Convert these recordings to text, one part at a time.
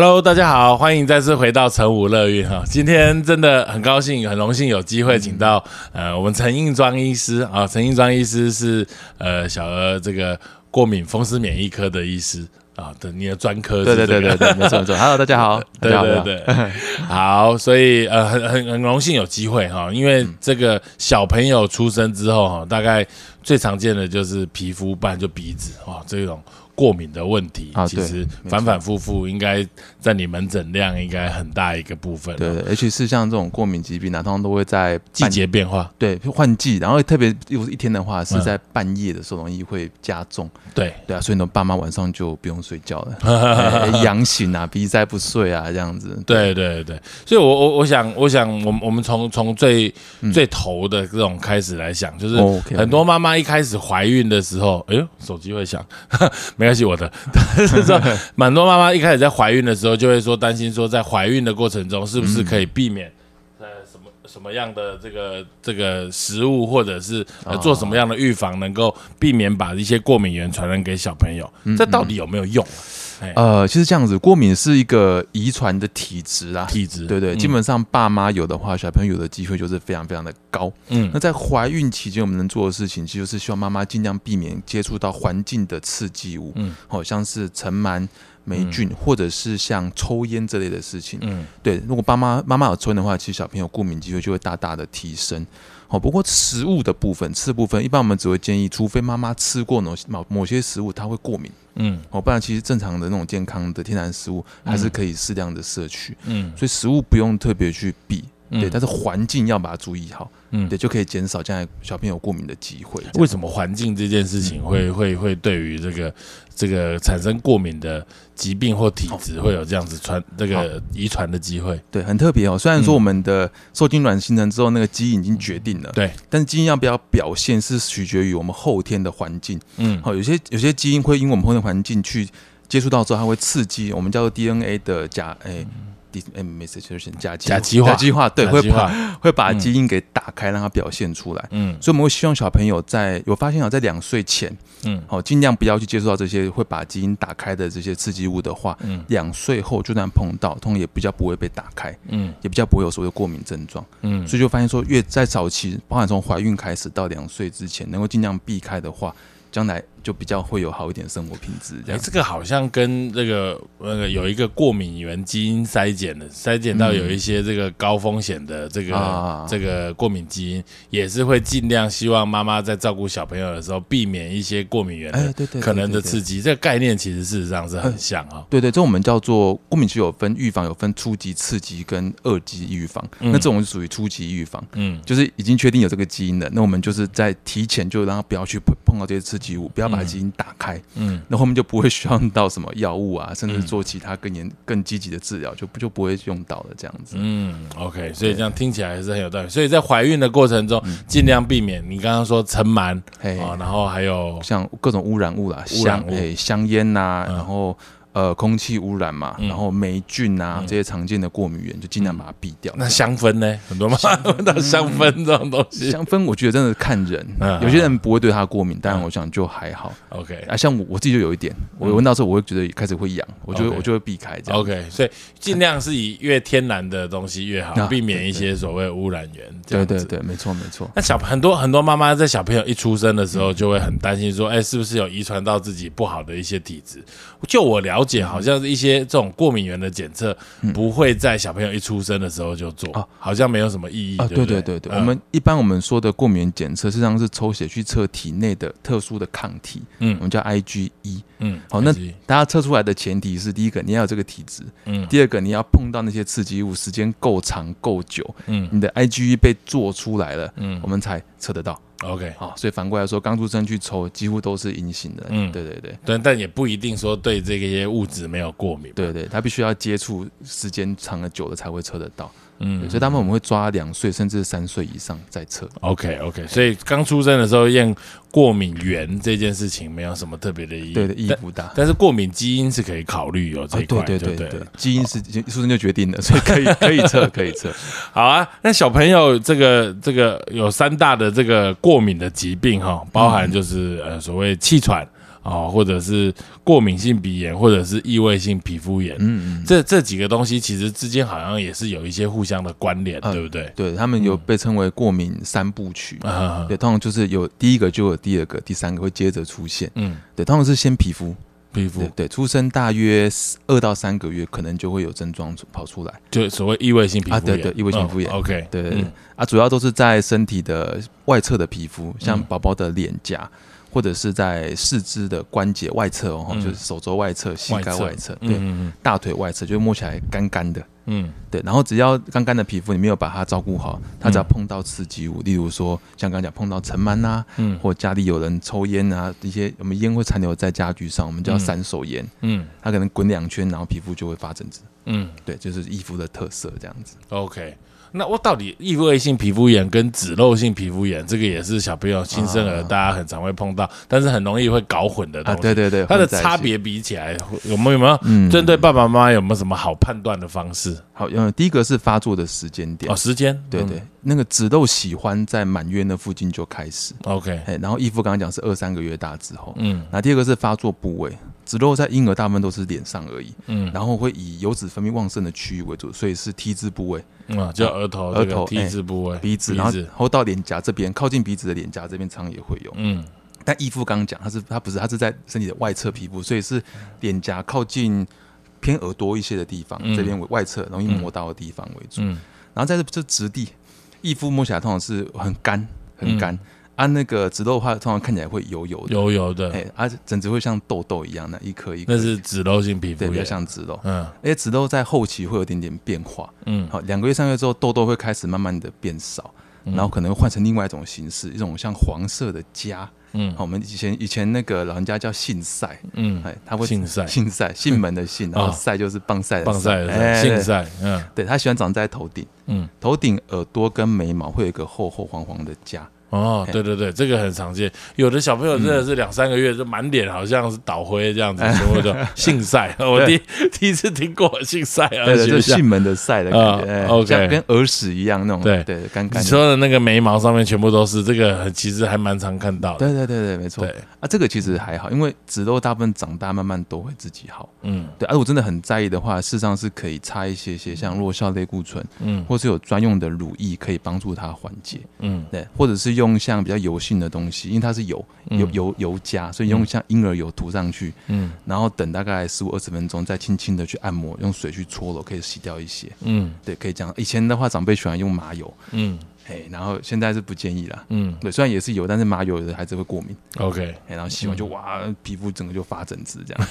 Hello，大家好，欢迎再次回到成武乐运哈。今天真的很高兴，很荣幸有机会请到呃我们陈应庄医师啊。陈应庄医师是呃小儿这个过敏风湿免疫科的医师啊，的你的专科。对对对对对，没错没错。Hello，大家好，对对对，好，所以呃很很很荣幸有机会哈，因为这个小朋友出生之后哈，大概最常见的就是皮肤，不然就鼻子啊这种。过敏的问题，其实反反复复，应该在你门诊量应该很大一个部分。对，而且是像这种过敏疾病，通常都会在季节变化，对换季，然后特别如果是一天的话，是在半夜的时候容易会加重。对对啊，所以呢，爸妈晚上就不用睡觉了，痒醒啊，鼻塞不睡啊，这样子。对对对，所以我我我想我想，我们我们从从最最头的这种开始来想，就是很多妈妈一开始怀孕的时候，哎呦，手机会响，没。关系我的，但是说蛮多妈妈一开始在怀孕的时候就会说担心说在怀孕的过程中是不是可以避免呃什么什么样的这个这个食物或者是呃做什么样的预防能够避免把一些过敏源传染给小朋友，这到底有没有用？呃，其实这样子，过敏是一个遗传的体质啊，体质，对对，基本上爸妈有的话，小朋友有的机会就是非常非常的高。嗯，那在怀孕期间，我们能做的事情，其实是希望妈妈尽量避免接触到环境的刺激物，嗯，好像是尘螨、霉菌，或者是像抽烟这类的事情。嗯，对，如果爸妈妈妈有抽烟的话，其实小朋友过敏机会就会大大的提升。好，不过食物的部分，吃的部分，一般我们只会建议，除非妈妈吃过某某某些食物，她会过敏。嗯，哦，不然其实正常的那种健康的天然食物还是可以适量的摄取。嗯，所以食物不用特别去避，对，但是环境要把它注意好。嗯，对，就可以减少将来小朋友过敏的机会。为什么环境这件事情会会会对于这个这个产生过敏的疾病或体质会有这样子传这个遗传的机会？对，很特别哦。虽然说我们的受精卵形成之后，那个基因已经决定了，对，但是基因要不要表现是取决于我们后天的环境。嗯，好，有些有些基因会因为我们后天环境去接触到之后，它会刺激我们叫做 DNA 的甲诶。D M message 就是甲甲基化，甲基化对，会把会把基因给打开，让它表现出来。嗯，所以我们会希望小朋友在有发现啊，在两岁前，嗯，好，尽量不要去接触到这些会把基因打开的这些刺激物的话，嗯，两岁后就算碰到，通常也比较不会被打开，嗯，也比较不会有所谓的过敏症状，嗯，所以就发现说，越在早期，包含从怀孕开始到两岁之前，能够尽量避开的话。将来就比较会有好一点生活品质。哎，这个好像跟那个那个有一个过敏原基因筛检的，筛检到有一些这个高风险的这个这个过敏基因，也是会尽量希望妈妈在照顾小朋友的时候避免一些过敏源的可能的刺激。这个概念其实事实上是很像啊。对对，这我们叫做过敏期有分预防，有分初级刺激跟二级预防。那这种是属于初级预防，嗯，就是已经确定有这个基因的，那我们就是在提前就让他不要去碰碰到这些刺。激物不要把基因打开，嗯，那后面就不会需要到什么药物啊，甚至做其他更严、更积极的治疗，就不就不会用到了这样子。嗯，OK，所以这样听起来还是很有道理。所以在怀孕的过程中，尽量避免你刚刚说尘螨啊，然后还有像各种污染物啦，香诶香烟呐，然后。呃，空气污染嘛，然后霉菌啊这些常见的过敏源，就尽量把它避掉。那香氛呢？很多吗？闻到 香氛这种东西，香氛我觉得真的看人，有些人不会对它过敏，但我想就还好。OK，啊，像我我自己就有一点，我闻到之后我会觉得开始会痒，我就我就会避开这样。OK，所以尽量是以越天然的东西越好，避免一些所谓污染源。对对对，没错没错。那小很多很多妈妈在小朋友一出生的时候就会很担心说，哎，是不是有遗传到自己不好的一些体质？就我了解，好像是一些。这种过敏源的检测不会在小朋友一出生的时候就做，好像没有什么意义啊。对对对对，我们一般我们说的过敏检测，实际上是抽血去测体内的特殊的抗体，嗯，我们叫 IgE，嗯，好，那大家测出来的前提是第一个你要有这个体质，嗯，第二个你要碰到那些刺激物时间够长够久，嗯，你的 IgE 被做出来了，嗯，我们才测得到。OK，好，所以反过来说，刚出生去抽几乎都是阴性的。嗯，对对对，但但也不一定说对这些物质没有过敏。对对，他必须要接触时间长了久了才会测得到。嗯，所以他们我们会抓两岁甚至三岁以上再测。OK OK，所以刚出生的时候验过敏源这件事情没有什么特别的意义，对的意义不大。但是过敏基因是可以考虑有这一块，对对对对，基因是出生就决定的，所以可以可以测可以测。好啊，那小朋友这个这个有三大的这个过敏的疾病哈，包含就是呃所谓气喘。哦，或者是过敏性鼻炎，或者是异位性皮肤炎，嗯嗯，这这几个东西其实之间好像也是有一些互相的关联，对不对？对他们有被称为过敏三部曲，对，通常就是有第一个就有第二个，第三个会接着出现，嗯，对，通常是先皮肤。皮肤对，出生大约二到三个月，可能就会有症状跑出来，就所谓异位性皮肤炎。啊，对对，异位性皮肤炎。OK，对对啊，主要都是在身体的外侧的皮肤，像宝宝的脸颊，或者是在四肢的关节外侧哦，就是手肘外侧、膝盖外侧，对，大腿外侧，就摸起来干干的。嗯，对，然后只要干干的皮肤，你没有把它照顾好，它只要碰到刺激物，例如说像刚刚讲碰到尘螨呐，嗯，或家里有人抽烟啊，一些我们烟会残留在家具上，我们叫三手烟，嗯，它可能滚两圈，然后皮肤就会发疹子，嗯，对，就是衣服的特色这样子。OK。那我到底异位性皮肤炎跟脂漏性皮肤炎，这个也是小朋友新生儿大家很常会碰到，但是很容易会搞混的东西。对对对，它的差别比起来有没有有没有？嗯，针对爸爸妈妈有没有什么好判断的方式？好，嗯，第一个是发作的时间点。哦，时间，对对，那个紫豆喜欢在满月那附近就开始，OK，哎，然后义父刚刚讲是二三个月大之后，嗯，那第二个是发作部位。紫豆在婴儿大部分都是脸上而已，嗯，然后会以油脂分泌旺盛的区域为主，所以是 T 字部位，啊，叫额头，额头 T 字部位，鼻子，然后到脸颊这边，靠近鼻子的脸颊这边常也会有，嗯，但义父刚刚讲，他是他不是，他是在身体的外侧皮肤，所以是脸颊靠近偏耳朵一些的地方，这边为外侧容易磨到的地方为主，嗯，然后在这这质地，义父摸起来通常是很干，很干。啊，那个脂漏的话，通常看起来会油油的，油油的，哎，啊，疹子会像痘痘一样的，一颗一颗。那是脂漏性皮肤对，比较像脂漏。嗯，而且脂漏在后期会有点点变化。嗯，好，两个月、三个月之后，痘痘会开始慢慢的变少，然后可能会换成另外一种形式，一种像黄色的痂。嗯，好，我们以前以前那个老人家叫姓赛。嗯，哎，他会姓赛，姓赛，姓门的姓，然后赛就是棒赛的棒赛的姓赛。嗯，对他喜欢长在头顶。嗯，头顶、耳朵跟眉毛会有一个厚厚黄黄的痂。哦，对对对，这个很常见。有的小朋友真的是两三个月就满脸好像是倒灰这样子，什么的姓赛，我第第一次听过姓赛啊，对，就姓门的赛的感觉，OK，跟耳屎一样那种，对对，干干。你说的那个眉毛上面全部都是这个，其实还蛮常看到的。对对对对，没错。啊，这个其实还好，因为脂漏大部分长大慢慢都会自己好。嗯，对。而我真的很在意的话，事实上是可以擦一些些像弱效类固醇，嗯，或是有专用的乳液可以帮助它缓解。嗯，对，或者是。用像比较油性的东西，因为它是油油油油加，所以用像婴儿油涂上去，嗯，然后等大概十五二十分钟，再轻轻的去按摩，用水去搓了，可以洗掉一些，嗯，对，可以这样。以前的话，长辈喜欢用麻油，嗯。哎，然后现在是不建议啦。嗯，对，虽然也是有，但是麻油的孩子会过敏。OK，然后洗完就哇，皮肤整个就发疹子这样。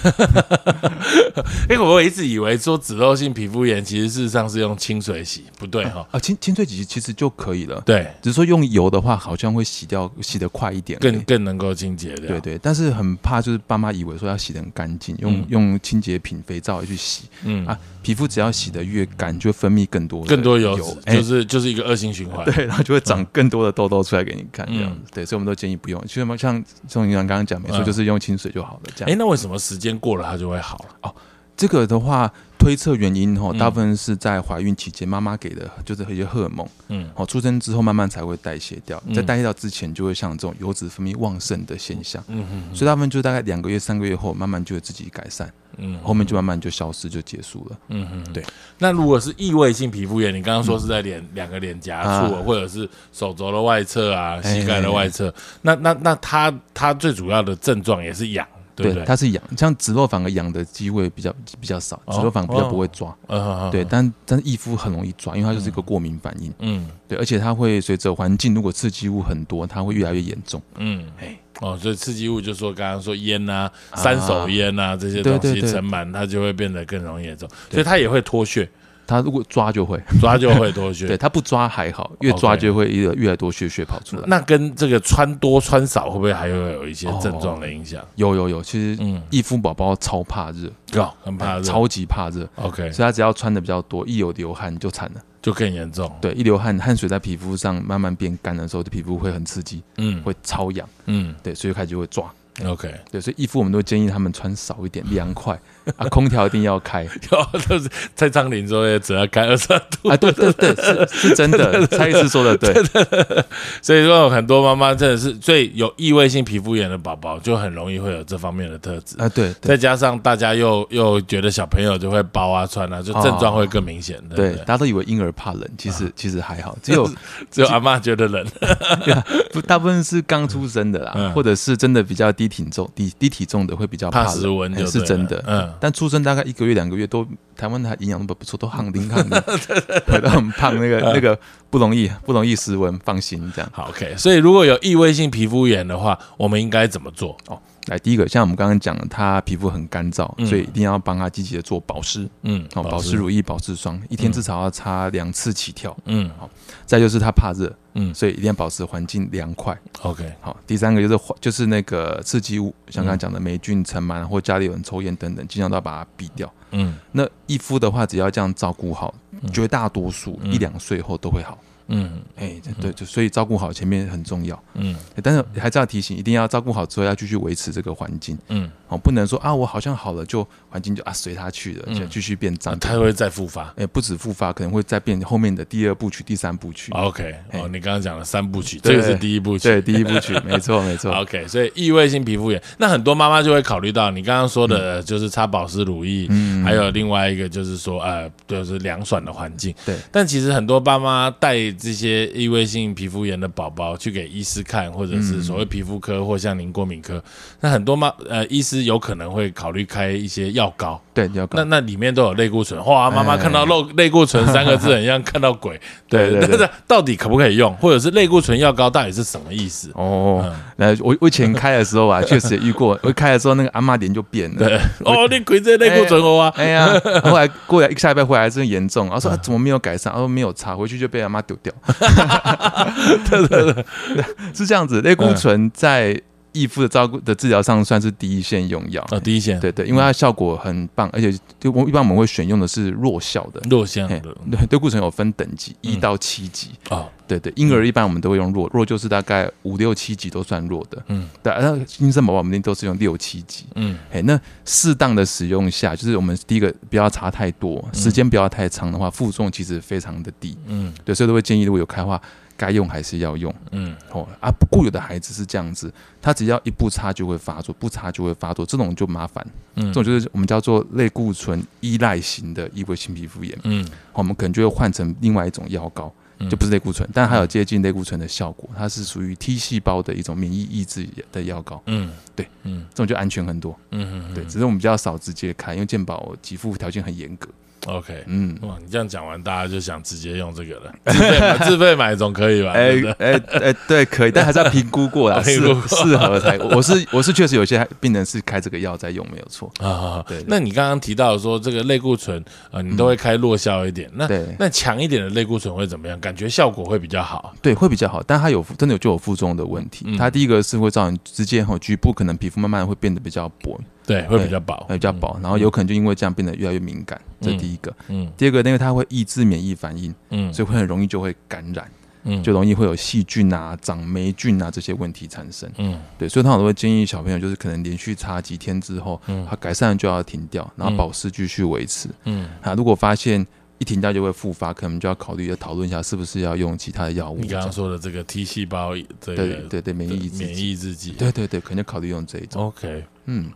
哎，我一直以为说脂漏性皮肤炎，其实事实上是用清水洗，不对哈。啊，清清水洗其实就可以了。对，只是说用油的话，好像会洗掉，洗得快一点，更更能够清洁的。对对，但是很怕就是爸妈以为说要洗得很干净，用用清洁品肥皂去洗。嗯啊。皮肤只要洗得越干，就分泌更多更多油脂，就是就是一个恶性循环。对，然后就会长更多的痘痘出来给你看，这样子。对，所以我们都建议不用。其实嘛，像宋营长刚刚讲，没错，就是用清水就好了。这样。哎，那为什么时间过了它就会好了？哦，这个的话。推测原因哈，大部分是在怀孕期间妈妈给的，就是一些荷尔蒙，嗯，哦，出生之后慢慢才会代谢掉，在代谢掉之前就会像这种油脂分泌旺盛的现象，嗯嗯，所以大部分就大概两个月、三个月后慢慢就会自己改善，嗯，后面就慢慢就消失就结束了，嗯嗯，对。那如果是异位性皮肤炎，你刚刚说是在脸两个脸颊处，或者是手肘的外侧啊、膝盖的外侧，那那那它它最主要的症状也是痒。对，它是痒，像脂肉反而痒的机会比较比较少，脂肉反而比较不会抓。对，但但是易肤很容易抓，因为它就是一个过敏反应。嗯，对，而且它会随着环境，如果刺激物很多，它会越来越严重。嗯，哎，哦，所以刺激物就说刚刚说烟啊、三手烟啊这些东西尘螨，它就会变得更容易严重，所以它也会脱屑。他如果抓就会。抓就会多血，对他不抓还好，越抓就会越越来多血血跑出来。那跟这个穿多穿少会不会还会有一些症状的影响？有有有，其实嗯，易肤宝宝超怕热，很怕热，超级怕热。OK，所以他只要穿的比较多，一有流汗就惨了，就更严重。对，一流汗，汗水在皮肤上慢慢变干的时候，的皮肤会很刺激，嗯，会超痒，嗯，对，所以开始就会抓。OK，对，所以衣服我们都建议他们穿少一点，凉快啊，空调一定要开。有，就是在张林说也只要开二十度啊，对对对，是是真的，蔡医师说的对。所以说很多妈妈真的是最有异位性皮肤炎的宝宝，就很容易会有这方面的特质啊。对，再加上大家又又觉得小朋友就会包啊穿啊，就症状会更明显。对，大家都以为婴儿怕冷，其实其实还好，只有 只有阿妈觉得冷。不，大部分是刚出生的啦，或者是真的比较低体重、低低体重的会比较怕室温，是真的。嗯，但出生大概一个月、两个月都台湾的营养都不错，都很灵很灵，都很胖。那个那个不容易，不容易失温，放心这样。好，OK。所以如果有异位性皮肤炎的话，我们应该怎么做？哦。来，第一个，像我们刚刚讲的，他皮肤很干燥，所以一定要帮他积极的做保湿。嗯，好，保湿乳液、保湿霜，一天至少要擦两次起跳。嗯，好。再就是他怕热，嗯，所以一定要保持环境凉快。OK，好。第三个就是就是那个刺激物，像刚刚讲的霉菌、尘螨或家里有人抽烟等等，尽量都要把它避掉。嗯，那一敷的话，只要这样照顾好，绝大多数一两岁后都会好。嗯，哎，对，就所以照顾好前面很重要。嗯，但是还是要提醒，一定要照顾好之后要继续维持这个环境。嗯，哦，不能说啊，我好像好了，就环境就啊随他去了，就继续变脏，他会再复发。哎，不止复发，可能会再变后面的第二部曲、第三部曲。OK，哦，你刚刚讲了三部曲，这个是第一部曲，对，第一部曲，没错，没错。OK，所以异位性皮肤炎，那很多妈妈就会考虑到你刚刚说的，就是擦保湿乳液，嗯，还有另外一个就是说，呃，就是凉爽的环境。对，但其实很多爸妈带这些异位。性皮肤炎的宝宝去给医师看，或者是所谓皮肤科或像您过敏科，那很多妈呃医师有可能会考虑开一些药膏，对药膏，那那里面都有类固醇，哇，妈妈看到漏类固醇三个字，很像看到鬼，对 对对，到底可不可以用，或者是类固醇药膏到底是什么意思？哦，那我我以前开的时候啊，确实遇过，我开的时候那个阿妈脸就变了，对，哦，你鬼这类固醇哦啊，哎呀，后来过来一个下礼拜回来真严重，然后说怎么没有改善，然后没有擦，回去就被阿妈丢掉。对 对对，是这样子。类固醇在易肤的照顾的治疗上算是第一线用药啊，第一线。对对，因为它效果很棒，而且就我一般我们会选用的是弱效的，弱效的。对，类固醇有分等级，一到七级啊。对对，婴儿一般我们都会用弱，弱就是大概五六七级都算弱的。嗯，对，那新生宝宝我们都是用六七级。嗯，哎，那适当的使用下，就是我们第一个不要差太多，时间不要太长的话，负重其实非常的低。嗯，对，所以都会建议如果有开花。该用还是要用，嗯，哦啊，固有的孩子是这样子，他只要一不擦就会发作，不擦就会发作，这种就麻烦，嗯，这种就是我们叫做类固醇依赖型的异位性皮肤炎，嗯，我们可能就会换成另外一种药膏，就不是类固醇，但还有接近类固醇的效果，它是属于 T 细胞的一种免疫抑制的药膏，嗯，对，嗯，这种就安全很多，嗯嗯，对，只是我们比较少直接开，因为健保给付条件很严格。OK，嗯，哇，你这样讲完，大家就想直接用这个了，自费自费买总可以吧？哎哎哎，对，可以，但还是要评估过啦，适适合才。我是我是确实有些病人是开这个药在用，没有错啊。对，那你刚刚提到说这个类固醇啊，你都会开弱效一点，那那强一点的类固醇会怎么样？感觉效果会比较好？对，会比较好，但它有真的有就有负重的问题。它第一个是会造成直接哈局部可能皮肤慢慢会变得比较薄。对，会比较薄，会比较薄，然后有可能就因为这样变得越来越敏感，这第一个。嗯，第二个，因为它会抑制免疫反应，嗯，所以会很容易就会感染，嗯，就容易会有细菌啊、长霉菌啊这些问题产生。嗯，对，所以他常都会建议小朋友，就是可能连续擦几天之后，嗯，它改善就要停掉，然后保湿继续维持。嗯，啊，如果发现一停掉就会复发，可能就要考虑要讨论一下是不是要用其他的药物。你刚刚说的这个 T 细胞，对对对，免疫免疫制剂，对对对，肯定考虑用这一种。OK，嗯。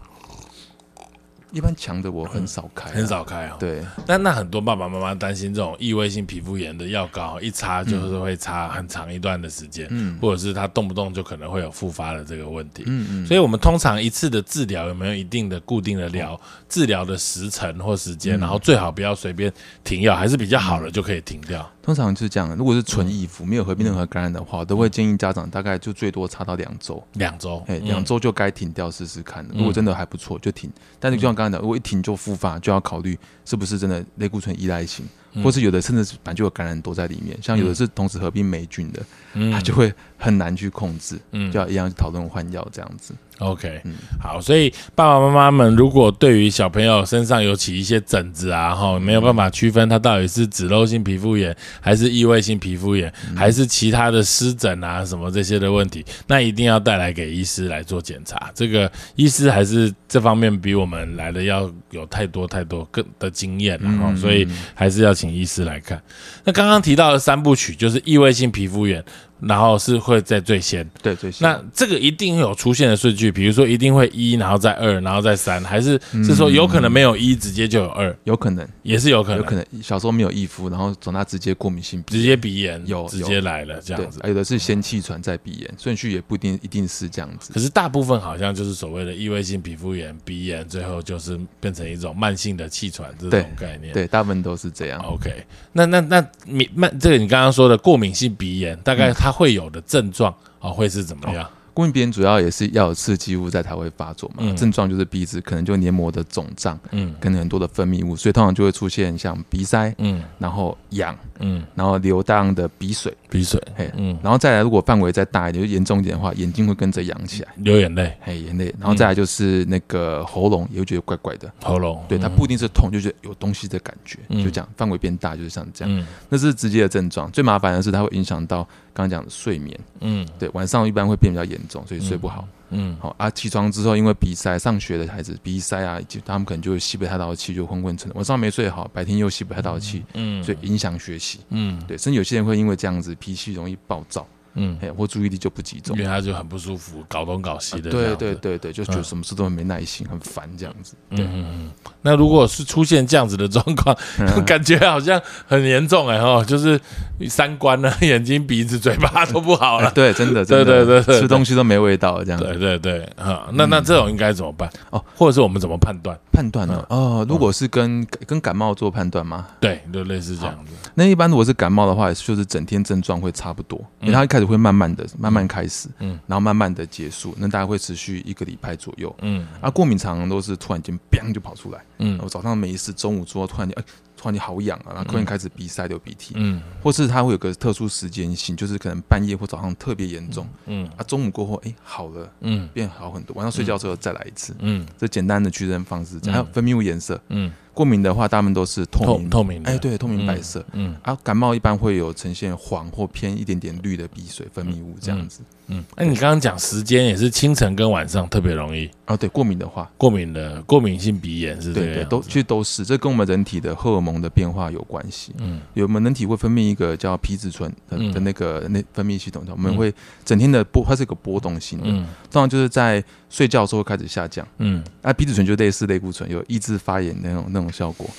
一般强的我很少开，很少开啊。对，但那很多爸爸妈妈担心这种异位性皮肤炎的药膏一擦就是会擦很长一段的时间，嗯，或者是它动不动就可能会有复发的这个问题，嗯嗯。所以我们通常一次的治疗有没有一定的固定的疗治疗的时程或时间，然后最好不要随便停药，还是比较好的就可以停掉。通常就是这样，如果是纯易服没有合并任何感染的话，都会建议家长大概就最多擦到两周，两周，哎，两周就该停掉试试看。如果真的还不错就停，但是就像刚刚讲，如果一停就复发，就要考虑是不是真的类固醇依赖性，或是有的甚至是本来就有感染都在里面，像有的是同时合并霉菌的，它就会很难去控制，就要一样讨论换药这样子。OK，好，所以爸爸妈妈们如果对于小朋友身上有起一些疹子啊，哈，没有办法区分它到底是脂漏性皮肤炎还是异位性皮肤炎，还是其他的湿疹啊什么这些的问题，那一定要带来给医师来做检查。这个医师还是这方面比我们来的要有太多太多更的经验了哈，所以还是要请医师来看。那刚刚提到的三部曲就是异位性皮肤炎。然后是会在最先，对最先。那这个一定有出现的顺序，比如说一定会一，然后再二，然后再三，还是是说有可能没有一直接就有二？有可能，也是有可能，有可能小时候没有义肤，然后长大直接过敏性，直接鼻炎，有直接来了这样子。有的是先气喘再鼻炎，顺序也不一定一定是这样子。可是大部分好像就是所谓的异位性皮肤炎、鼻炎，最后就是变成一种慢性的气喘这种概念。对，大部分都是这样。OK，那那那你慢这个你刚刚说的过敏性鼻炎，大概它会有的症。状啊会是怎么样？过敏鼻炎主要也是要有刺激物在才会发作嘛。症状就是鼻子可能就黏膜的肿胀，嗯，跟很多的分泌物，所以通常就会出现像鼻塞，嗯，然后痒，嗯，然后流大量的鼻水，鼻水，嘿，嗯，然后再来如果范围再大一点，就严重一点的话，眼睛会跟着痒起来，流眼泪，嘿，眼泪，然后再来就是那个喉咙也会觉得怪怪的，喉咙，对，它不一定是痛，就觉得有东西的感觉，就这样，范围变大就是像这样，那是直接的症状。最麻烦的是它会影响到。刚刚讲的睡眠，嗯，对，晚上一般会变比较严重，所以睡不好，嗯，好啊，起床之后因为鼻塞，上学的孩子鼻塞啊，就他们可能就吸不太到气，就昏昏沉，晚上没睡好，白天又吸不太到气，嗯，所以影响学习，嗯，对，甚至有些人会因为这样子脾气容易暴躁。嗯，哎，或注意力就不集中，因为他就很不舒服，搞东搞西的。对对对对，就觉得什么事都很没耐心，很烦这样子。对，嗯嗯。那如果是出现这样子的状况，感觉好像很严重哎哈，就是三观呢，眼睛、鼻子、嘴巴都不好了。对，真的，对对对，吃东西都没味道这样。对对对，哈，那那这种应该怎么办？哦，或者是我们怎么判断？判断呢？哦，如果是跟跟感冒做判断吗？对，就类似这样子。那一般如果是感冒的话，就是整天症状会差不多，因为他一开始会慢慢的、慢慢开始，嗯，然后慢慢的结束，那大概会持续一个礼拜左右，嗯，啊，过敏常常都是突然间砰就跑出来，嗯，我早上没事，中午之后突然间，哎。突然间好痒啊，然后突然开始鼻塞流鼻涕，嗯，或是它会有个特殊时间性，就是可能半夜或早上特别严重，嗯，啊，中午过后哎好了，嗯，变好很多，晚上睡觉之后再来一次，嗯，这简单的区分方式，还有分泌物颜色，嗯。过敏的话，大部分都是透明透明的，哎，对，透明白色。嗯，啊，感冒一般会有呈现黄或偏一点点绿的鼻水分泌物这样子。嗯，那你刚刚讲时间也是清晨跟晚上特别容易。啊。对，过敏的话，过敏的过敏性鼻炎是对对，都其实都是，这跟我们人体的荷尔蒙的变化有关系。嗯，有我们人体会分泌一个叫皮质醇的的那个那分泌系统，我们会整天的波，它是一个波动性的，通常就是在睡觉的时候开始下降。嗯，啊，皮质醇就类似类固醇，有抑制发炎那种那种效果。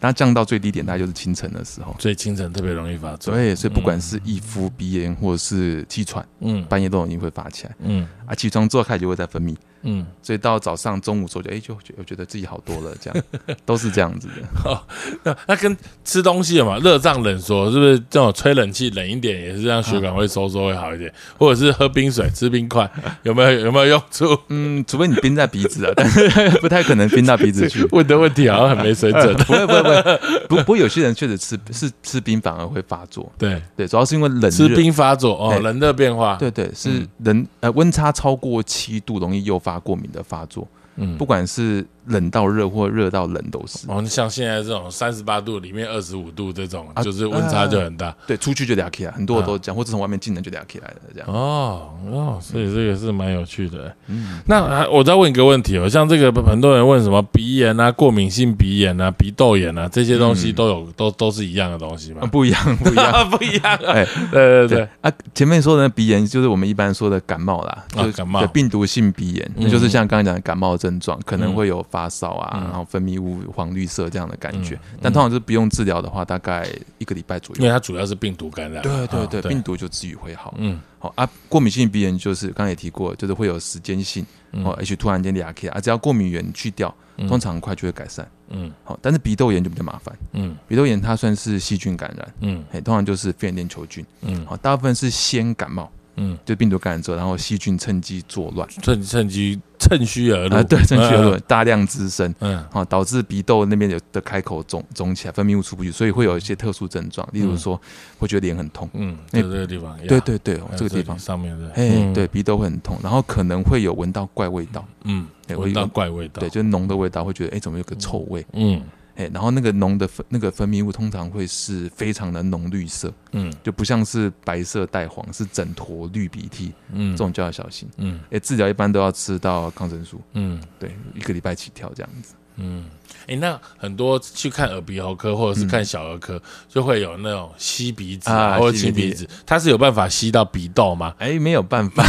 它降到最低点，大概就是清晨的时候，所以清晨特别容易发作。对，所以不管是易肤、鼻炎或者是气喘，嗯，半夜都容易会发起来，嗯，啊，起床之后开始就会再分泌。嗯，所以到早上、中午时候就哎，就觉觉得自己好多了，这样 都是这样子的。好，那那跟吃东西嘛，热胀冷缩是不是这种吹冷气冷一点也是让血管会收缩会好一点？或者是喝冰水、吃冰块有没有有没有用处？嗯，除非你冰在鼻子啊，但是不太可能冰到鼻子去。问的问题好像很没水准。不会不会不会，不不过有些人确实吃是吃冰反而会发作。对对，主要是因为冷吃冰发作哦，冷热变化。对对，是人呃温差超过七度容易诱发。发过敏的发作，嗯，不管是。冷到热或热到冷都是哦，像现在这种三十八度里面二十五度这种，就是温差就很大。对，出去就俩起来，很多都讲，或者从外面进来就俩起来的这样。哦哦，所以这个是蛮有趣的。嗯，那我再问一个问题哦，像这个很多人问什么鼻炎啊、过敏性鼻炎啊、鼻窦炎啊这些东西都有，都都是一样的东西吗？不一样，不一样，不一样。哎，对对对啊，前面说的鼻炎就是我们一般说的感冒啦，就感冒病毒性鼻炎，那就是像刚刚讲的感冒症状，可能会有发烧啊。然后分泌物黄绿色这样的感觉，但通常是不用治疗的话，大概一个礼拜左右。因为它主要是病毒感染。对对对，病毒就治愈会好。嗯，好啊。过敏性鼻炎就是刚刚也提过，就是会有时间性，哦，而且突然间两开啊，只要过敏源去掉，通常很快就会改善。嗯，好，但是鼻窦炎就比较麻烦。嗯，鼻窦炎它算是细菌感染。嗯，哎，通常就是肺炎链球菌。嗯，好，大部分是先感冒。嗯，就病毒感染之后，然后细菌趁机作乱，趁趁机趁趁虚而入，对，趁虚而入，大量滋生，嗯，好，导致鼻窦那边有的开口肿肿起来，分泌物出不去，所以会有一些特殊症状，例如说会觉得脸很痛，嗯，就这个地方，对对对，这个地方。上面的，哎，对，鼻窦会很痛，然后可能会有闻到怪味道，嗯，闻到怪味道，对，就是浓的味道，会觉得哎，怎么有个臭味，嗯。哎，然后那个浓的分那个分泌物通常会是非常的浓绿色，嗯，就不像是白色带黄，是整坨绿鼻涕，嗯，这种就要小心，嗯，哎，治疗一般都要吃到抗生素，嗯，对，一个礼拜起跳这样子，嗯。哎，那很多去看耳鼻喉科或者是看小儿科，就会有那种吸鼻子啊，或者清鼻子，它是有办法吸到鼻窦吗？哎，没有办法。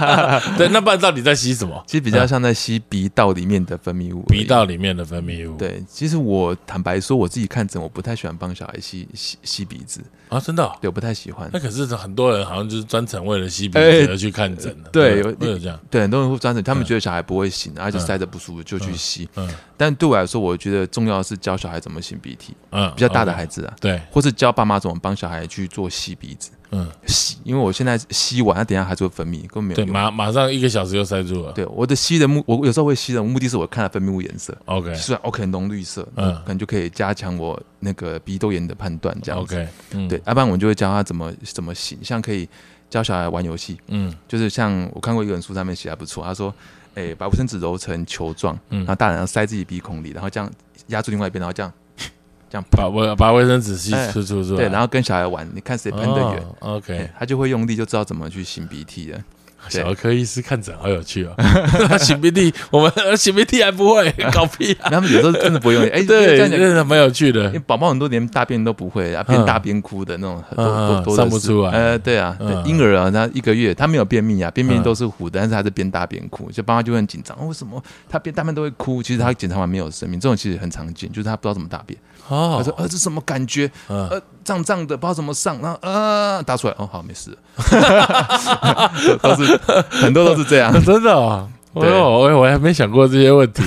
对，那不然到底在吸什么？其实比较像在吸鼻道里面的分泌物。鼻道里面的分泌物。对，其实我坦白说，我自己看诊，我不太喜欢帮小孩吸吸吸鼻子啊，真的，对，我不太喜欢。那可是很多人好像就是专程为了吸鼻子而去看诊的。对，有有这样。对，很多人会专程，他们觉得小孩不会醒，而且塞着不舒服就去吸。嗯。但对我来说，我觉得重要的是教小孩怎么擤鼻涕，嗯，比较大的孩子啊，对，或是教爸妈怎么帮小孩去做吸鼻子，嗯，吸，因为我现在吸完，他等下还是会分泌，根本没有，对，马马上一个小时就塞住了。对，我的吸的目，我有时候会吸的目的是我看它分泌物颜色，OK，是 OK 浓绿色，嗯，可能就可以加强我那个鼻窦炎的判断，这样，OK，对，要不然我就会教他怎么怎么擤，像可以教小孩玩游戏，嗯，就是像我看过一本书上面写还不错，他说。哎，把卫生纸揉成球状，然后大人要塞自己鼻孔里，然后这样压住另外一边，然后这样这样把卫把卫生纸吸出出出对，然后跟小孩玩，你看谁喷得远，OK，他就会用力，就知道怎么去擤鼻涕了。小儿科医师看诊好有趣哦，擤鼻涕，我们擤鼻涕还不会，搞屁！啊他们有时候真的不用，哎，对，真的蛮有趣的。宝宝很多连大便都不会啊，边大边哭的那种，都都上不出来。呃，对啊，婴儿啊，他一个月他没有便秘啊，便秘都是糊的，但是他是边大边哭，就爸妈就很紧张，为什么他边大便都会哭？其实他检查完没有生命，这种其实很常见，就是他不知道怎么大便。他说：“呃，这什么感觉？呃，胀胀的，不知道怎么上。然后呃，打出来，哦，好，没事。都是很多都是这样，真的啊。”对，我我还没想过这些问题，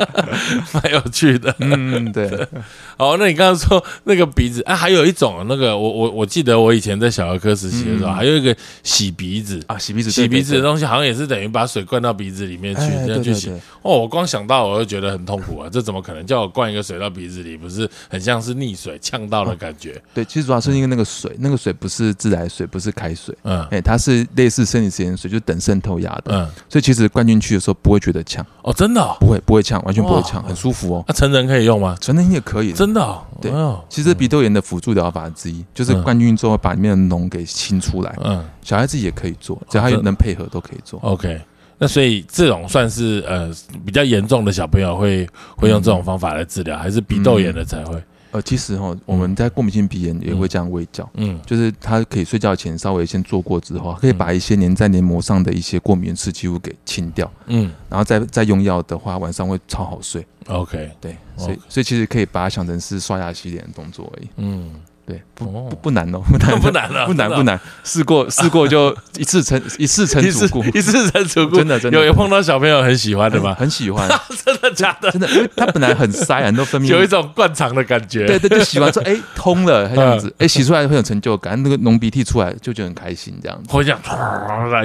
蛮有趣的。嗯，对。哦，那你刚刚说那个鼻子啊，还有一种那个，我我我记得我以前在小儿科实习的时候，还有一个洗鼻子啊，洗鼻子洗鼻子的东西，好像也是等于把水灌到鼻子里面去这样去洗。哦，我光想到我就觉得很痛苦啊，这怎么可能叫我灌一个水到鼻子里？不是很像是溺水呛到的感觉？对，其实主要是因为那个水，那个水不是自来水，不是开水，嗯，哎，它是类似生理食盐水，就等渗透压的，嗯，所以其实灌进去的时候不会觉得呛哦，真的不会不会呛，完全不会呛，很舒服哦。那成人可以用吗？成人也可以，真的对。其实鼻窦炎的辅助疗法之一，就是灌进去之后把里面的脓给清出来。嗯，小孩子也可以做，只要他能配合都可以做。OK，那所以这种算是呃比较严重的小朋友会会用这种方法来治疗，还是鼻窦炎的才会？呃，其实哈，我们在过敏性鼻炎也会这样喂教，嗯，就是他可以睡觉前稍微先做过之后，可以把一些粘在黏膜上的一些过敏刺激物给清掉，嗯，然后再再用药的话，晚上会超好睡。OK，对，所以所以其实可以把它想成是刷牙洗脸的动作而已，嗯。对，不不不难哦，不难 不难了，不难不难，试过 试过就一次成一次成主顾，一次成主顾，真的真的。有有碰到小朋友很喜欢的吗？很喜欢，真的假的？真的，因为他本来很塞，很多分泌，有一种灌肠的感觉。对对，就喜欢说，哎，通了这样子，哎，洗出来很有成就感，那个浓鼻涕出来就觉得很开心，这样子。会这样，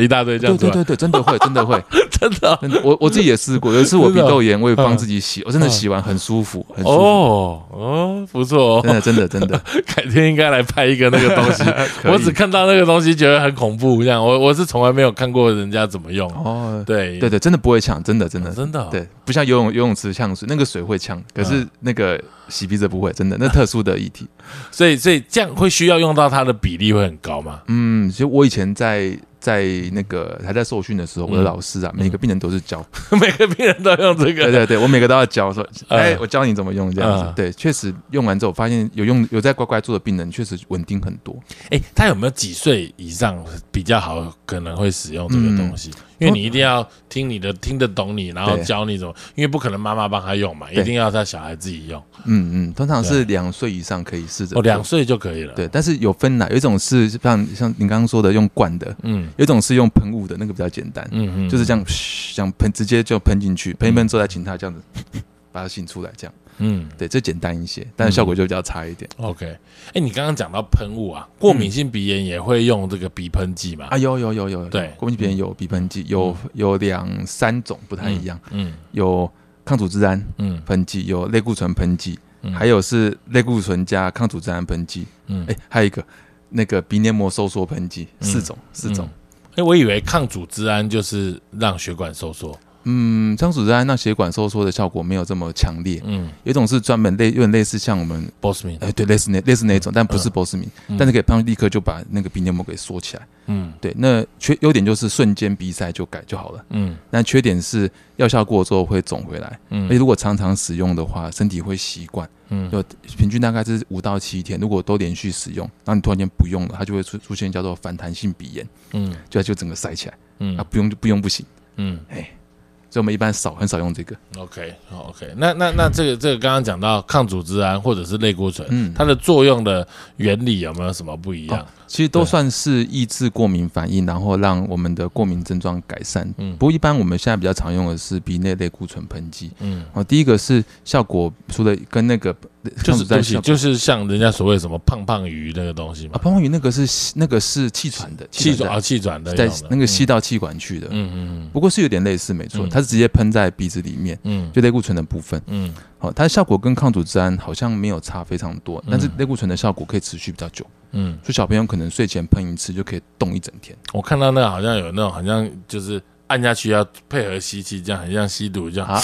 一大堆这样。对对对对，真的会，真的会，真的。我我自己也试过，有一次我鼻窦炎，我也帮自己洗，我真的洗完很舒服，很舒服。哦哦，不错，真的真的真的，改天应该来拍一。个那个东西，我只看到那个东西，觉得很恐怖。这样，我我是从来没有看过人家怎么用。哦，对对对，真的不会呛，真的真的真的，对，不像游泳游泳池呛水，那个水会呛，可是那个洗鼻子不会，真的，那特殊的液体。所以所以这样会需要用到它的比例会很高吗？嗯，其实我以前在。在那个还在受训的时候，我的老师啊，每个病人都是教，每个病人都用这个。对对对，我每个都要教，说，哎，我教你怎么用这样子。对，确实用完之后，发现有用有在乖乖做的病人，确实稳定很多。哎，他有没有几岁以上比较好，可能会使用这个东西？因为你一定要听你的，听得懂你，然后教你怎么，因为不可能妈妈帮他用嘛，一定要他小孩自己用。嗯嗯，通常是两岁以上可以试着。哦，两岁就可以了。对，但是有分哪？有一种是像像你刚刚说的用灌的，嗯，有一种是用喷雾的，那个比较简单，嗯嗯，就是这样，这样喷，直接就喷进去，喷一喷之后再请他这样子。把它醒出来，这样。嗯，对，这简单一些，但是效果就比较差一点。OK，哎，你刚刚讲到喷雾啊，过敏性鼻炎也会用这个鼻喷剂嘛？啊，有有有有，对，过敏性鼻炎有鼻喷剂，有有两三种不太一样。嗯，有抗组织胺嗯喷剂，有类固醇喷剂，还有是类固醇加抗组织胺喷剂。嗯，哎，还有一个那个鼻黏膜收缩喷剂，四种四种。哎，我以为抗组织胺就是让血管收缩。嗯，抗组织胺让血管收缩的效果没有这么强烈。嗯，有一种是专门类，有点类似像我们波斯明，哎，对，类似那类似那种，但不是波斯明，但是可以帮立刻就把那个鼻黏膜给缩起来。嗯，对，那缺优点就是瞬间鼻塞就改就好了。嗯，但缺点是药效过之后会肿回来。嗯，而如果常常使用的话，身体会习惯。嗯，就平均大概是五到七天，如果都连续使用，然后你突然间不用了，它就会出出现叫做反弹性鼻炎。嗯，就就整个塞起来。嗯，啊，不用就不用不行。嗯，哎。所以我们一般少很少用这个。OK，OK，那那那这个这个刚刚讲到抗组织胺或者是类固醇，嗯，它的作用的原理有没有什么不一样？其实都算是抑制过敏反应，然后让我们的过敏症状改善。嗯，不过一般我们现在比较常用的是鼻内类固醇喷剂。嗯，哦，第一个是效果除了跟那个就是东西，就是像人家所谓什么胖胖鱼那个东西嘛。啊，胖胖鱼那个是那个是气喘的，气喘啊，气喘的，在那个吸到气管去的。嗯嗯嗯。不过是有点类似，没错，它是直接喷在鼻子里面。嗯，就类固醇的部分。嗯，好，它的效果跟抗组织胺好像没有差非常多，但是类固醇的效果可以持续比较久。嗯，所以小朋友可能睡前喷一次就可以动一整天。我看到那个好像有那种，好像就是按下去要配合吸气，这样很像吸毒这样。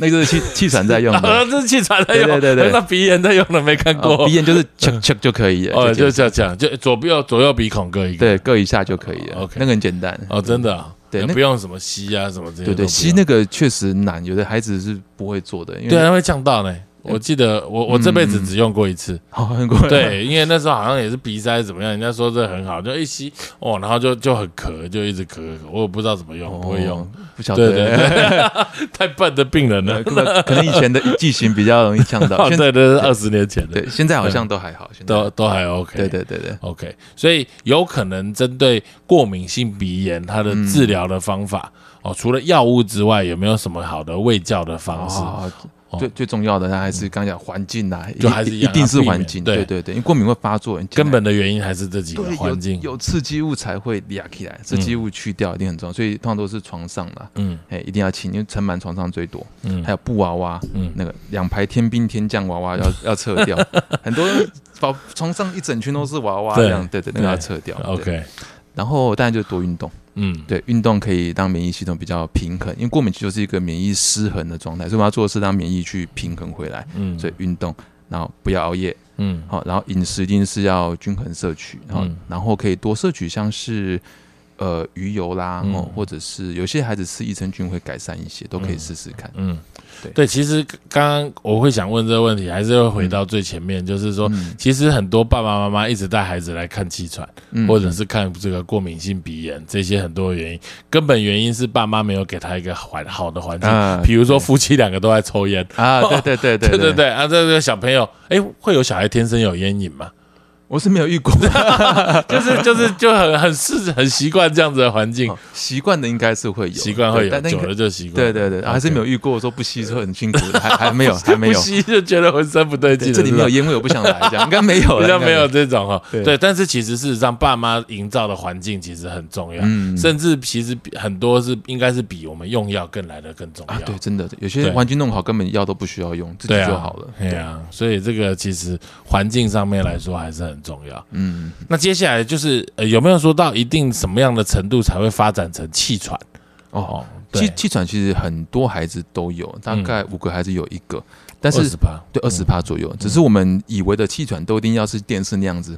那个是气 气喘在用的，这是气喘在用。对对对，那鼻炎在用的没看过。鼻炎就是呛呛就可以了。哦，就这样讲，就左右左右鼻孔各一个，对，各一下就可以了。OK，那个很简单。哦，真的。对，不用什么吸啊什么这些。对对，吸那个确实难，有的孩子是不会做的，对，他会呛到呢。我记得我我这辈子只用过一次，用过对，因为那时候好像也是鼻塞怎么样，人家说这很好，就一吸哦，然后就就很咳，就一直咳，我也不知道怎么用，不会用，不晓得，太笨的病人了，可能以前的剂型比较容易呛到，现在都是二十年前的，对，现在好像都还好，都都还 OK，对对对对，OK，所以有可能针对过敏性鼻炎，它的治疗的方法哦，除了药物之外，有没有什么好的喂教的方式？最最重要的，那还是刚讲环境呐，就还是一定是环境，对。对对，因为过敏会发作，根本的原因还是这几个环境，有刺激物才会压起来，刺激物去掉一定很重要，所以通常都是床上啦，嗯，哎，一定要清，因为尘螨床上最多，嗯，还有布娃娃，嗯，那个两排天兵天将娃娃要 要撤掉，很多把床上一整圈都是娃娃这样，对对，那个要撤掉，OK，然后当然就多运动。嗯，对，运动可以让免疫系统比较平衡，因为过敏期就是一个免疫失衡的状态，所以我们要做的是让免疫去平衡回来。嗯，所以运动，然后不要熬夜。嗯，好，然后饮食一定是要均衡摄取，然后然后可以多摄取像是。呃，鱼油啦，哦，或者是有些孩子吃益生菌会改善一些，都可以试试看。嗯，对。对，其实刚刚我会想问这个问题，还是会回到最前面，就是说，其实很多爸爸妈妈一直带孩子来看气喘，或者是看这个过敏性鼻炎，这些很多原因，根本原因是爸妈没有给他一个环好的环境，比如说夫妻两个都在抽烟。啊，对对对对 对对对啊，这个小朋友，哎，会有小孩天生有烟瘾吗？我是没有遇过，就是就是就很很是很习惯这样子的环境，习惯的应该是会有，习惯会有，久了就习惯。对对对，还是没有遇过说不吸说很辛苦的，还还没有，还没有不吸就觉得浑身不对劲。这里面有烟味，我不想来，这样 应该没有，应该没有这种哈。对，但是其实事实上，爸妈营造的环境其实很重要，甚至其实很多是应该是比我们用药更来的更重要。对，真的，有些环境弄好，根本药都不需要用，自己就好了。对啊，所以这个其实环境上面来说还是很重要。嗯。那接下来就是呃，有没有说到一定什么样的程度才会发展成气喘？哦，气气喘其实很多孩子都有，大概五个孩子有一个，但是对二十趴左右。只是我们以为的气喘都一定要是电视那样子，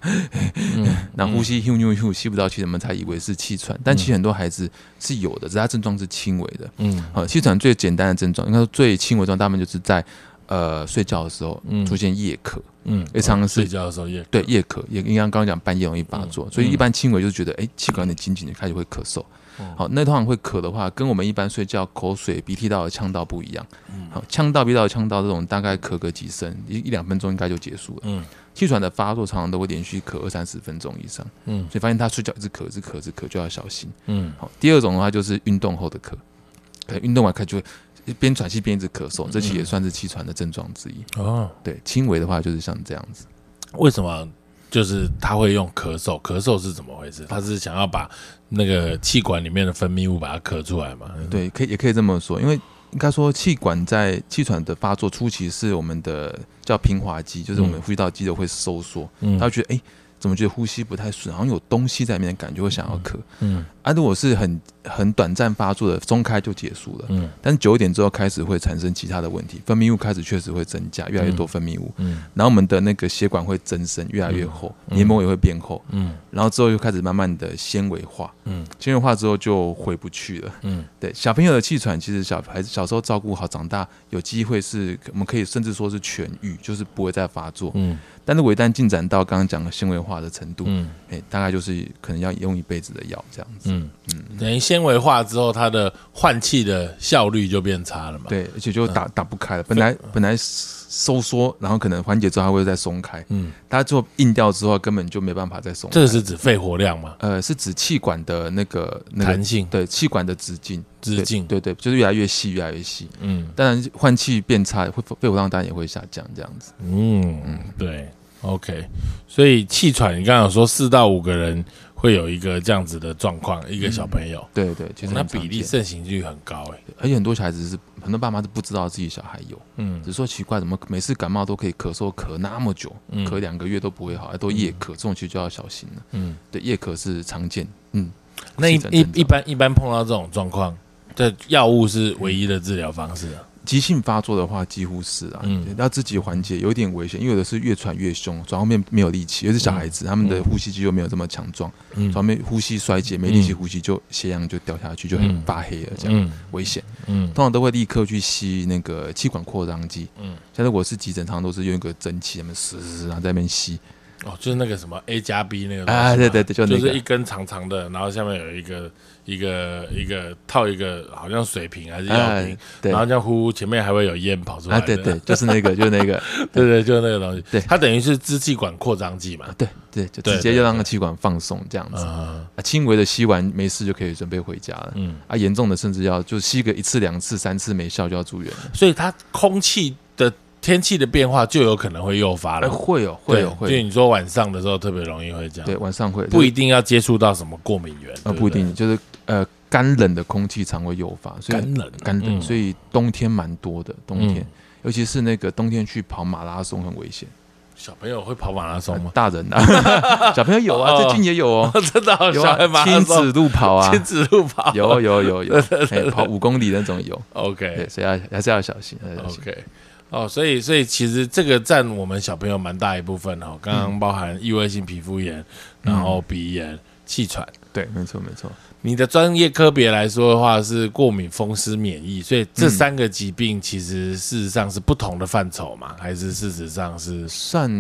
那呼吸呼呼呼吸不到气，我们才以为是气喘。但其实很多孩子是有的，只是他症状是轻微的。嗯，好，气喘最简单的症状，应该说最轻微症状，大部分就是在。呃，睡觉的时候出现夜咳，嗯，也常常睡觉的时候夜对夜咳，也应该刚刚讲半夜容易发作，所以一般轻微就觉得哎气管有点紧紧的，开始会咳嗽。好，那通常会咳的话，跟我们一般睡觉口水鼻涕到的呛到不一样。好，呛到鼻道呛到这种大概咳个几声，一一两分钟应该就结束了。嗯，气喘的发作常常都会连续咳二三十分钟以上。嗯，所以发现他睡觉一直咳，一直咳，一直咳就要小心。嗯，好，第二种的话就是运动后的咳，可能运动完开就会。边喘气边一直咳嗽，这其实也算是气喘的症状之一。哦，对，轻微的话就是像这样子。为什么就是他会用咳嗽？咳嗽是怎么回事？他是想要把那个气管里面的分泌物把它咳出来嘛？对，可以也可以这么说，因为应该说气管在气喘的发作初期是我们的叫平滑肌，就是我们呼吸道肌肉会收缩，他觉得哎。怎么觉得呼吸不太顺，好像有东西在里面，感觉会想要咳。嗯，啊，如果是很很短暂发作的，松开就结束了。嗯，但是久一点之后开始会产生其他的问题，分泌物开始确实会增加，越来越多分泌物。嗯，然后我们的那个血管会增生，越来越厚，黏膜也会变厚。嗯，然后之后又开始慢慢的纤维化。嗯，纤维化之后就回不去了。嗯，对，小朋友的气喘其实小孩子小时候照顾好，长大有机会是我们可以甚至说是痊愈，就是不会再发作。嗯。但是，一旦进展到刚刚讲的纤维化的程度，嗯，哎，大概就是可能要用一辈子的药这样子，嗯嗯，等于纤维化之后，它的换气的效率就变差了嘛？对，而且就打打不开了。本来本来收缩，然后可能缓解之后，它会再松开，嗯，它做硬掉之后，根本就没办法再松。这是指肺活量吗？呃，是指气管的那个弹性，对，气管的直径，直径，对对，就是越来越细，越来越细，嗯，当然换气变差，会肺活量当然也会下降，这样子，嗯嗯，对。OK，所以气喘，你刚刚说四到五个人会有一个这样子的状况，一个小朋友，对对，其实那比例盛行率很高哎，而且很多小孩子是很多爸妈是不知道自己小孩有，嗯，只说奇怪，怎么每次感冒都可以咳嗽咳那么久，咳两个月都不会好，还都夜咳，这种其实就要小心了，嗯，对，夜咳是常见，嗯，那一一一般一般碰到这种状况，这药物是唯一的治疗方式啊。急性发作的话，几乎是啊，要自己缓解，有点危险，因为有的是越喘越凶，转后面没有力气，尤其是小孩子，他们的呼吸肌肉没有这么强壮，转后面呼吸衰竭，没力气呼吸，就血氧就掉下去，就很发黑了，这样危险。嗯，通常都会立刻去吸那个气管扩张剂。嗯，像如果是急诊，常常都是用一个蒸汽，他们嘶嘶然后在那边吸。哦，就是那个什么 A 加 B 那个啊，对对对，就就是一根长长的，然后下面有一个一个一个套一个，好像水瓶还是药瓶，然后这样呼，前面还会有烟跑出来。对对，就是那个，就是那个，对对，就是那个东西。对，它等于是支气管扩张剂嘛。对对，就直接就让个气管放松这样子。啊，轻微的吸完没事就可以准备回家了。嗯，啊，严重的甚至要就吸个一次两次三次没效就要住院了。所以它空气的。天气的变化就有可能会诱发了，会有会有会，就你说晚上的时候特别容易会这样，对，晚上会。不一定要接触到什么过敏源，呃，不一定，就是呃干冷的空气常会诱发，干冷干冷，所以冬天蛮多的，冬天。尤其是那个冬天去跑马拉松很危险。小朋友会跑马拉松吗？大人啊，小朋友有啊，最近也有哦，真的有啊，亲子路跑啊，亲子路跑。有有有有，跑五公里那种有，OK，所以要还是要小心，OK。哦，所以所以其实这个占我们小朋友蛮大一部分哦。刚刚包含异位性皮肤炎，然后鼻炎、气喘，对，没错没错。你的专业科别来说的话是过敏、风湿、免疫，所以这三个疾病其实事实上是不同的范畴嘛？还是事实上是算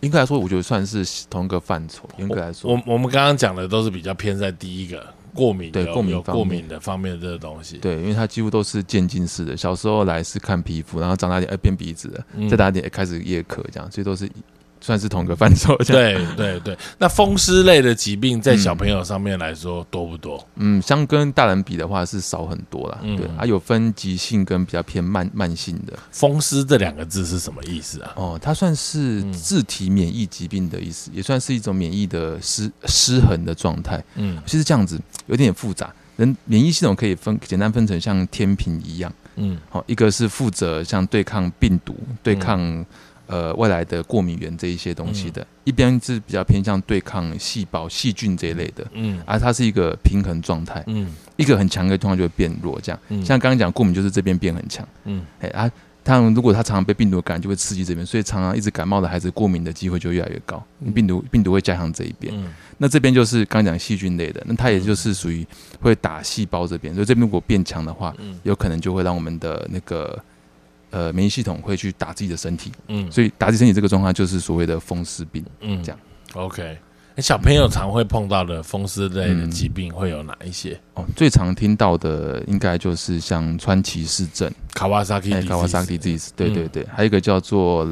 应该来说，我觉得算是同一个范畴。严格来说，我我们刚刚讲的都是比较偏在第一个。过敏对过敏过敏的方面的这个东西，对，因为它几乎都是渐进式的。小时候来是看皮肤，然后长大点哎变鼻子了，再大点开始夜咳这样，所以都是。算是同个范畴，对对对。那风湿类的疾病在小朋友上面来说多不多？嗯，相跟大人比的话是少很多啦。对，啊有分急性跟比较偏慢慢性的。风湿这两个字是什么意思啊？哦，它算是自体免疫疾病的意思，也算是一种免疫的失失衡的状态。嗯，其实这样子有点复杂。人免疫系统可以分简单分成像天平一样。嗯，好，一个是负责像对抗病毒、对抗。呃，外来的过敏源这一些东西的，一边是比较偏向对抗细胞、细菌这一类的，嗯，而它是一个平衡状态，嗯，一个很强的状况就会变弱，这样，嗯。像刚刚讲过敏就是这边变很强，嗯，哎啊，他如果他常常被病毒感染，就会刺激这边，所以常常一直感冒的孩子过敏的机会就越来越高，病毒病毒会加强这一边，那这边就是刚讲细菌类的，那它也就是属于会打细胞这边，所以这边如果变强的话，有可能就会让我们的那个。呃，免疫系统会去打自己的身体，嗯，所以打自己身体这个状况就是所谓的风湿病，嗯，这样。OK，小朋友常会碰到的风湿类的疾病会有哪一些？哦，最常听到的应该就是像川崎氏症、卡瓦萨基、卡瓦萨基 disease，对对对，还有一个叫做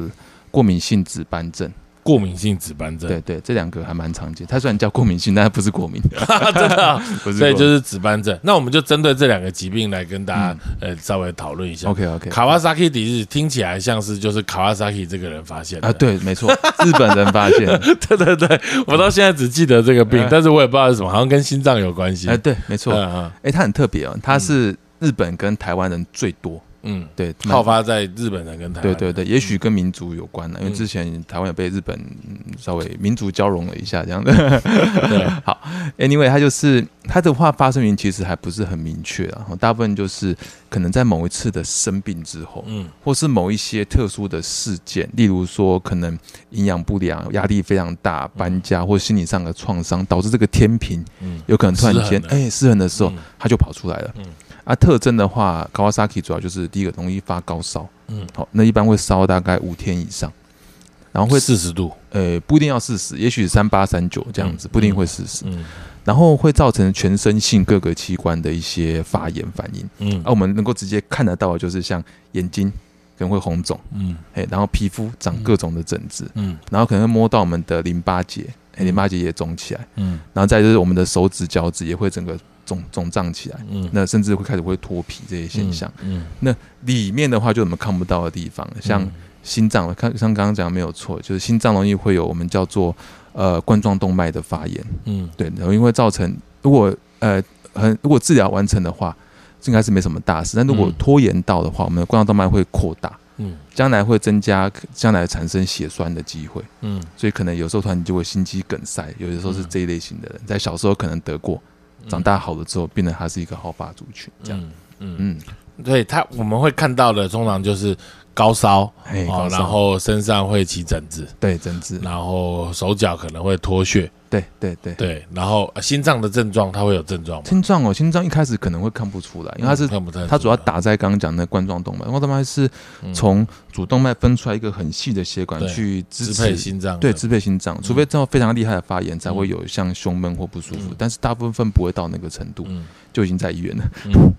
过敏性紫斑症。过敏性紫斑症。对对，这两个还蛮常见。它虽然叫过敏性，但它不是过敏，真的 不是。对就是紫斑症。那我们就针对这两个疾病来跟大家呃稍微讨论一下。OK OK。卡瓦萨 k 底日听起来像是就是卡瓦萨 k 这个人发现的啊，对，没错，日本人发现。对对对，我到现在只记得这个病，但是我也不知道是什么，好像跟心脏有关系。哎，对，没错。哎，它很特别哦，它是日本跟台湾人最多。嗯，对，爆发在日本人跟台湾，对对对，也许跟民族有关呢，因为之前台湾也被日本稍微民族交融了一下，这样的。对，好，Anyway，他就是他的话发生原因其实还不是很明确啊，大部分就是可能在某一次的生病之后，嗯，或是某一些特殊的事件，例如说可能营养不良、压力非常大、搬家或心理上的创伤，导致这个天平，嗯，有可能突然间哎失衡的时候，他就跑出来了，嗯。啊，特征的话，Kawasaki 主要就是第一个容易发高烧，嗯，好，那一般会烧大概五天以上，然后会四十度，呃，不一定要四十，也许三八三九这样子，不一定会四十，嗯，然后会造成全身性各个器官的一些发炎反应，嗯，而我们能够直接看得到的就是像眼睛可能会红肿，嗯，哎，然后皮肤长各种的疹子，嗯，然后可能会摸到我们的淋巴结，淋巴结也肿起来，嗯，然后再就是我们的手指、脚趾也会整个。肿肿胀起来，嗯，那甚至会开始会脱皮这些现象，嗯，那里面的话就我们看不到的地方，像心脏，看像刚刚讲没有错，就是心脏容易会有我们叫做呃冠状动脉的发炎，嗯，对，容易会造成如果呃很如果治疗完成的话，应该是没什么大事，但如果拖延到的话，我们的冠状动脉会扩大，嗯，将来会增加将来产生血栓的机会，嗯，所以可能有时候突然就会心肌梗塞，有的时候是这一类型的人，在小时候可能得过。长大好了之后，变得他是一个好霸族群，这样。嗯嗯，对他我们会看到的，通常就是高烧，哦，然后身上会起疹子，对疹子，然后手脚可能会脱屑。对对对。对，然后心脏的症状，它会有症状吗？心脏哦，心脏一开始可能会看不出来，因为它是看不太它主要打在刚刚讲的冠状动脉，冠状动脉是从主动脉分出来一个很细的血管去支配心脏，对支配心脏，除非这种非常厉害的发炎才会有像胸闷或不舒服，但是大部分不会到那个程度，就已经在医院了，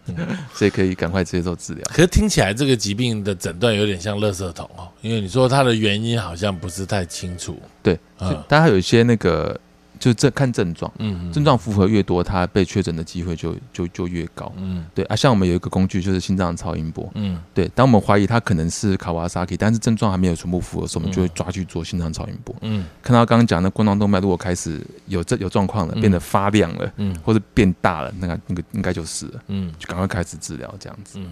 所以可以赶快接受治疗。可是听起来这个疾病的诊断有点像垃圾桶哦，因为你说它的原因好像不是太清楚，对，大家有一些那个。就这看症状，嗯，症状符合越多，它被确诊的机会就就就越高，嗯，对啊，像我们有一个工具就是心脏超音波，嗯，对，当我们怀疑它可能是卡瓦萨克，但是症状还没有全部符合的时候，我们就会抓去做心脏超音波，嗯，看到刚刚讲的冠状动脉如果开始有这有状况了，变得发亮了，嗯，或者变大了，那个那个应该就是了，嗯，就赶快开始治疗这样子，嗯。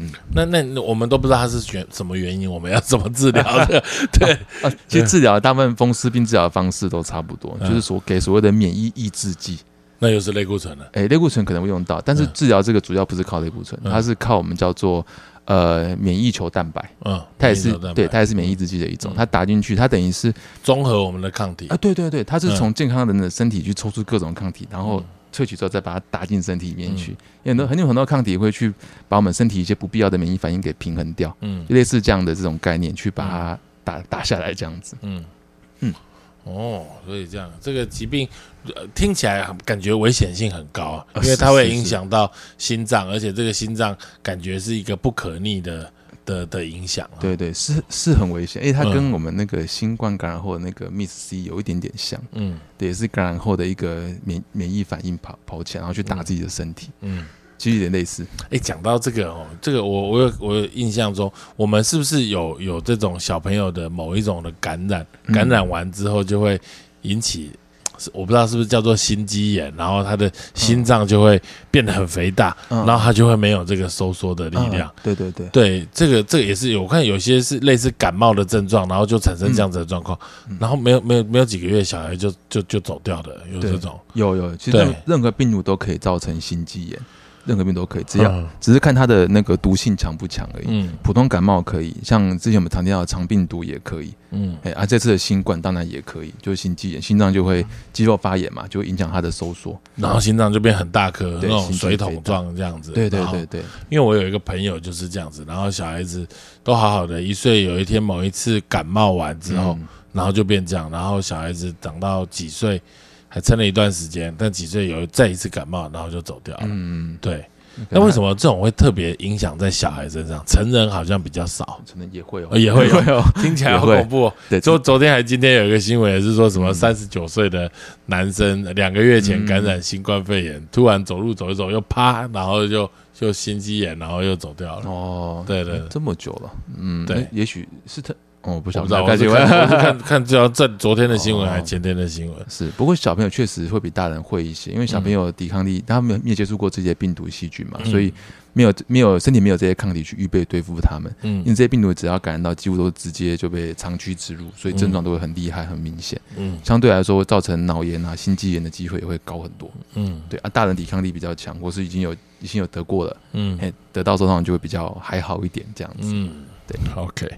嗯，那那我们都不知道他是选什么原因，我们要怎么治疗的？对，其实治疗大部分风湿病治疗的方式都差不多，就是所给所谓的免疫抑制剂，那又是类固醇了。哎，类固醇可能会用到，但是治疗这个主要不是靠类固醇，它是靠我们叫做呃免疫球蛋白。嗯，它也是对，它也是免疫抑制剂的一种，它打进去，它等于是综合我们的抗体啊。对对对，它是从健康人的身体去抽出各种抗体，然后。萃取之后再把它打进身体里面去，很多很有很多抗体会去把我们身体一些不必要的免疫反应给平衡掉，嗯，类似这样的这种概念去把它打打下来这样子，嗯。嗯，哦，所以这样这个疾病听起来感觉危险性很高，因为它会影响到心脏，而且这个心脏感觉是一个不可逆的。的的影响，对对，是是很危险，因为它跟我们那个新冠感染后的那个 Miss C 有一点点像，嗯，对，也是感染后的一个免免疫反应跑跑起来，然后去打自己的身体，嗯，其实有点类似。哎，讲到这个哦，这个我我有我有印象中，我们是不是有有这种小朋友的某一种的感染，感染完之后就会引起。我不知道是不是叫做心肌炎，然后他的心脏就会变得很肥大，然后他就会没有这个收缩的力量。对对对，对这个这个也是有，我看有些是类似感冒的症状，然后就产生这样子的状况，然后没有没有没有几个月，小孩就就就走掉的，有这种。有有，其实任何病毒都可以造成心肌炎。任何病都可以，只要只是看它的那个毒性强不强而已。嗯，普通感冒可以，像之前我们常听到的肠病毒也可以。嗯，哎，啊，这次的新冠当然也可以，就是心肌炎，心脏就会肌肉发炎嘛，就会影响它的收缩，然后心脏就变很大颗，那种水桶状这样子。对对对对，因为我有一个朋友就是这样子，然后小孩子都好好的，一岁有一天某一次感冒完之后，然后就变这样，然后小孩子长到几岁。还撑了一段时间，但几岁有再一次感冒，然后就走掉了。嗯，对，那为什么这种会特别影响在小孩身上？成人好像比较少，成人也会有，也会有，听起来好恐怖。对，昨昨天还今天有一个新闻，也是说什么三十九岁的男生两个月前感染新冠肺炎，突然走路走一走又啪，然后就就心肌炎，然后又走掉了。哦，对对，这么久了，嗯，对，也许是他。我不晓得，我是看看这条这昨天的新闻还是前天的新闻？是，不过小朋友确实会比大人会一些，因为小朋友抵抗力，他们没有接触过这些病毒细菌嘛，所以没有没有身体没有这些抗体去预备对付他们。嗯，因为这些病毒只要感染到，几乎都直接就被长驱直入，所以症状都会很厉害、很明显。嗯，相对来说，造成脑炎啊、心肌炎的机会也会高很多。嗯，对啊，大人抵抗力比较强，或是已经有已经有得过了，嗯，得到之后就会比较还好一点这样子。嗯，对，OK。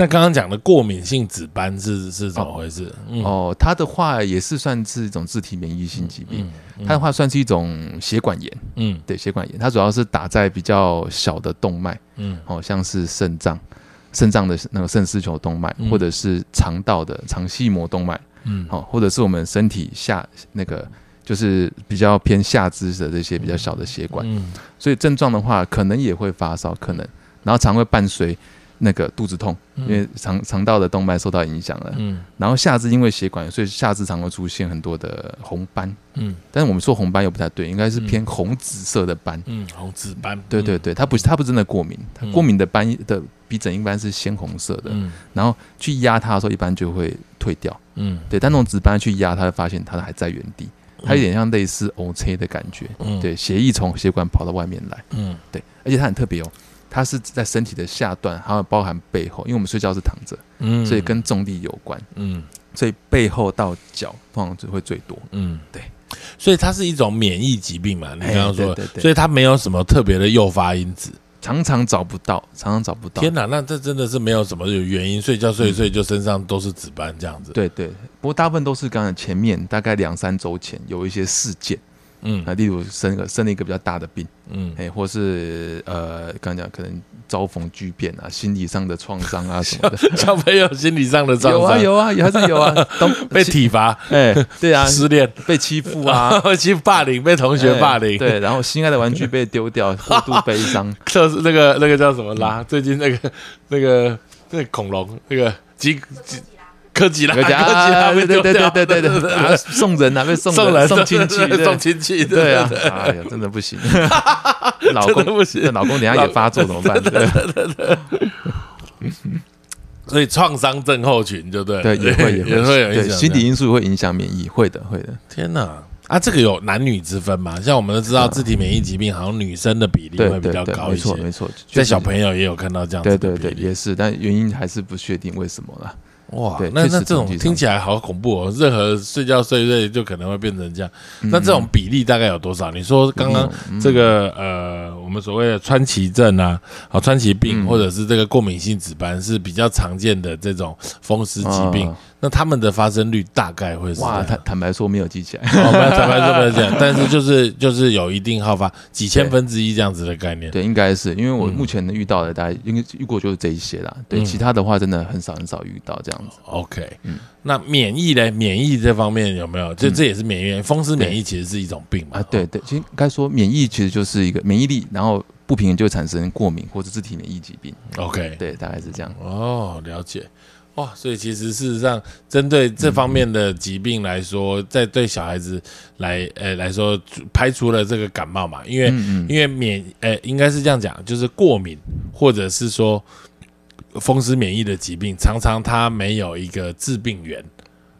那刚刚讲的过敏性紫斑是是怎么回事？哦，它的话也是算是一种自体免疫性疾病，它的话算是一种血管炎。嗯，对，血管炎，它主要是打在比较小的动脉，嗯，哦，像是肾脏、肾脏的那个肾丝球动脉，或者是肠道的肠系膜动脉，嗯，哦，或者是我们身体下那个就是比较偏下肢的这些比较小的血管。嗯，所以症状的话，可能也会发烧，可能，然后常会伴随。那个肚子痛，因为肠肠道的动脉受到影响了。嗯，然后下肢因为血管，所以下肢常会出现很多的红斑。嗯，但是我们说红斑又不太对，应该是偏红紫色的斑。嗯，红紫斑。对对对，它不是它不真的过敏，它过敏的斑的鼻疹一般是鲜红色的。嗯，然后去压它的时候，一般就会退掉。嗯，对，但那种紫斑去压它，会发现它还在原地，它有点像类似 O C 的感觉。嗯，对，血液从血管跑到外面来。嗯，对，而且它很特别哦。它是在身体的下段，还有包含背后，因为我们睡觉是躺着，嗯，所以跟重力有关，嗯，所以背后到脚通常只会最多，嗯，对，所以它是一种免疫疾病嘛，你刚刚说，所以它没有什么特别的诱发因子，常常找不到，常常找不到。天哪，那这真的是没有什么有原因，睡觉睡一睡就身上都是紫斑这样子。对对，不过大部分都是刚才前面大概两三周前有一些事件。嗯，啊例如生个生了一个比较大的病，嗯，哎，或是呃，刚讲可能遭逢巨变啊，心理上的创伤啊什么的，小朋友心理上的创伤有啊有啊，有还是有啊，都被体罚，哎，对啊，失恋被欺负啊，欺负霸凌，被同学霸凌，对，然后心爱的玩具被丢掉，过度悲伤，就是那个那个叫什么啦？最近那个那个那恐龙那个几几。科技啦，科技啦，对对对对对对对，送人啊，被送人送亲戚，送亲戚，对啊，哎呀，真的不行，老公不行，老公等下也发作怎么办？对对对，所以创伤症候群就对，对也会也会。有影响，心理因素会影响免疫，会的会的。天哪，啊，这个有男女之分嘛？像我们都知道，自体免疫疾病好像女生的比例会比较高一些，没错没错，在小朋友也有看到这样，对对对，也是，但原因还是不确定为什么了。哇，那那这种听起来好恐怖哦！任何睡觉睡睡就可能会变成这样。那这种比例大概有多少？你说刚刚这个呃，我们所谓的川崎症啊，啊川崎病，或者是这个过敏性紫斑是比较常见的这种风湿疾病。那他们的发生率大概会是？哇，坦坦白说没有记起来，坦白说没有记起来，但是就是就是有一定好发，几千分之一这样子的概念。对，应该是因为我目前能遇到的，大概应该遇过就是这一些啦。对，其他的话真的很少很少遇到这样子。OK，嗯，那免疫呢？免疫这方面有没有？这这也是免疫，风湿免疫其实是一种病嘛？啊，对对，其实该说免疫其实就是一个免疫力，然后不平衡就会产生过敏或者自体免疫疾病。OK，对，大概是这样。哦，了解。哇，所以其实事实上，针对这方面的疾病来说，在对小孩子来呃来说，排除了这个感冒嘛，因为因为免呃应该是这样讲，就是过敏或者是说风湿免疫的疾病，常常它没有一个致病源。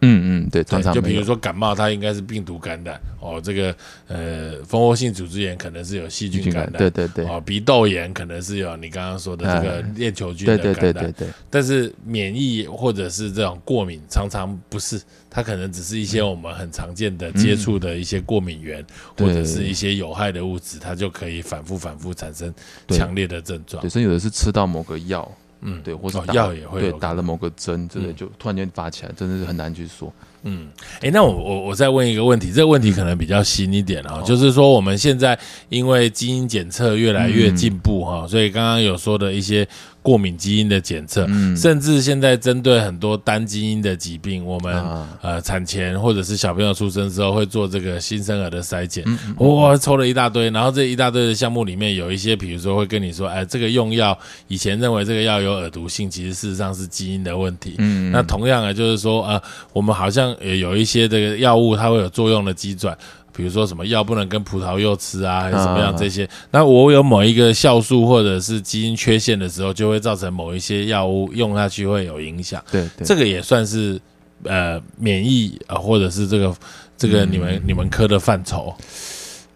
嗯嗯，对，常常就比如说感冒，它应该是病毒感染哦。这个呃，蜂窝性组织炎可能是有细菌感染，对对对。哦，鼻窦炎可能是有你刚刚说的这个链球菌的感染，对对对对对。但是免疫或者是这种过敏，常常不是，它可能只是一些我们很常见的接触的一些过敏源，或者是一些有害的物质，它就可以反复反复产生强烈的症状。对，所以有的是吃到某个药。嗯，对，或者药也会对打了某个针，真的就突然间发起来，真的是很难去说。嗯，哎，那我我我再问一个问题，这个问题可能比较新一点啊，就是说我们现在因为基因检测越来越进步哈，所以刚刚有说的一些。过敏基因的检测，甚至现在针对很多单基因的疾病，我们呃产前或者是小朋友出生之后会做这个新生儿的筛检，哇，抽了一大堆，然后这一大堆的项目里面有一些，比如说会跟你说，哎，这个用药以前认为这个药有耳毒性，其实事实上是基因的问题。嗯，那同样的就是说，呃，我们好像也有一些这个药物它会有作用的机转。比如说什么药不能跟葡萄柚吃啊，还是怎么样这些？那我有某一个酵素或者是基因缺陷的时候，就会造成某一些药物用下去会有影响。对，这个也算是呃免疫啊，或者是这个这个你们你们科的范畴。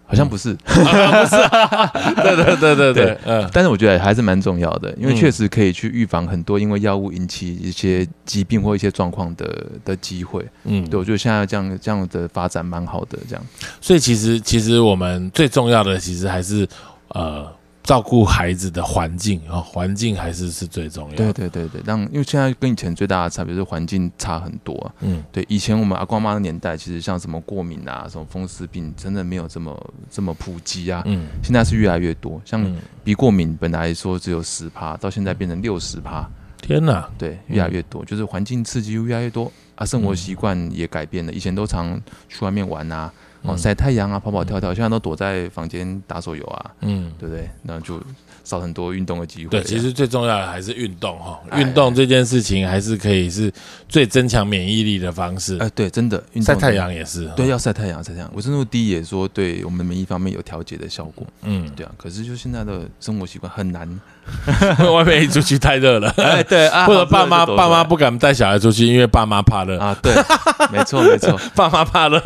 好像不是，不是，对对对对对，嗯，但是我觉得还是蛮重要的，因为确实可以去预防很多因为药物引起一些疾病或一些状况的的机会，嗯，对我觉得现在这样这样的发展蛮好的，这样，所以其实其实我们最重要的其实还是呃。照顾孩子的环境啊，环境还是是最重要的。对对对对，让因为现在跟以前最大的差别是环境差很多。嗯，对，以前我们阿光妈的年代，其实像什么过敏啊、什么风湿病，真的没有这么这么普及啊。嗯，现在是越来越多，像鼻过敏本来说只有十趴，到现在变成六十趴。天哪！对，越来越多，就是环境刺激越来越多啊，生活习惯也改变了。以前都常去外面玩啊。哦，晒太阳啊，跑跑跳跳，现在都躲在房间打手游啊，嗯，对不对？那就少很多运动的机会。对，其实最重要的还是运动哈，运动这件事情还是可以是最增强免疫力的方式。哎，对，真的，晒太阳也是，对，要晒太阳，晒太阳。维生素 D 也说对我们免疫方面有调节的效果。嗯，对啊。可是就现在的生活习惯很难。外面一出去太热了，哎，对，或者爸妈爸妈不敢带小孩出去，因为爸妈怕热。啊，对，没错没错，爸妈怕热，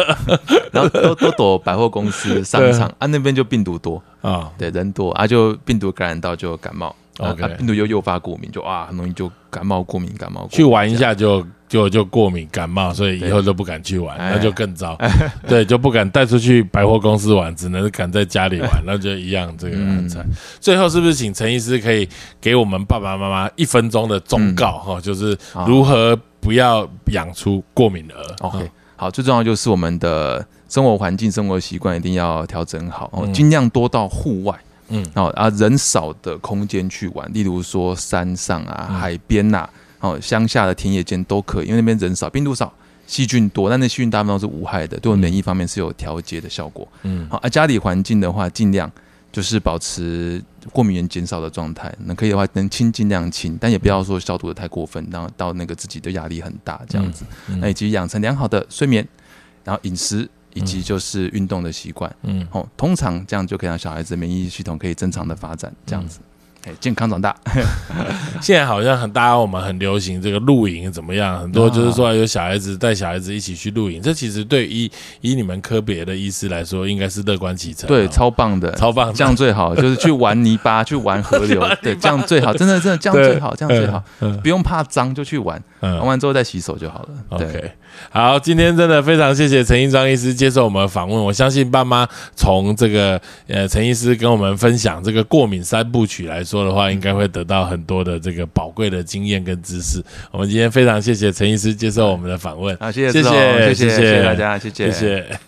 然后都都躲百货公司、商场啊，那边就病毒多。啊，对，人多啊，就病毒感染到就感冒。OK，病毒又诱发过敏，就啊，很容易就感冒、过敏、感冒。去玩一下就就就过敏、感冒，所以以后都不敢去玩，那就更糟。对，就不敢带出去百货公司玩，只能敢在家里玩，那就一样这个安全。最后是不是请陈医师可以给我们爸爸妈妈一分钟的忠告哈？就是如何不要养出过敏儿？OK，好，最重要就是我们的生活环境、生活习惯一定要调整好，尽量多到户外。嗯，哦啊，人少的空间去玩，例如说山上啊、海边呐，哦，乡下的田野间都可以，因为那边人少，病毒少，细菌多，但那细菌大部分都是无害的，对我免疫方面是有调节的效果。嗯，好，啊，家里环境的话，尽量就是保持过敏源减少的状态，那可以的话能清尽量清，但也不要说消毒的太过分，然后到那个自己的压力很大这样子。那以及养成良好的睡眠，然后饮食。以及就是运动的习惯，嗯，哦，通常这样就可以让小孩子免疫系统可以正常的发展，这样子。哎健康长大，现在好像很大家我们很流行这个露营怎么样？很多就是说有小孩子带小孩子一起去露营，这其实对以以你们科别的医师来说，应该是乐观其成。对，超棒的，超棒，这样最好，就是去玩泥巴，去玩河流，对，这样最好，真的真的这样最好，这样最好，不用怕脏就去玩，玩完之后再洗手就好了。OK，好，今天真的非常谢谢陈一章医师接受我们的访问。我相信爸妈从这个呃陈医师跟我们分享这个过敏三部曲来说。的话应该会得到很多的这个宝贵的经验跟知识。我们今天非常谢谢陈医师接受我们的访问，好，谢谢，谢谢，谢谢大家，谢谢，谢谢。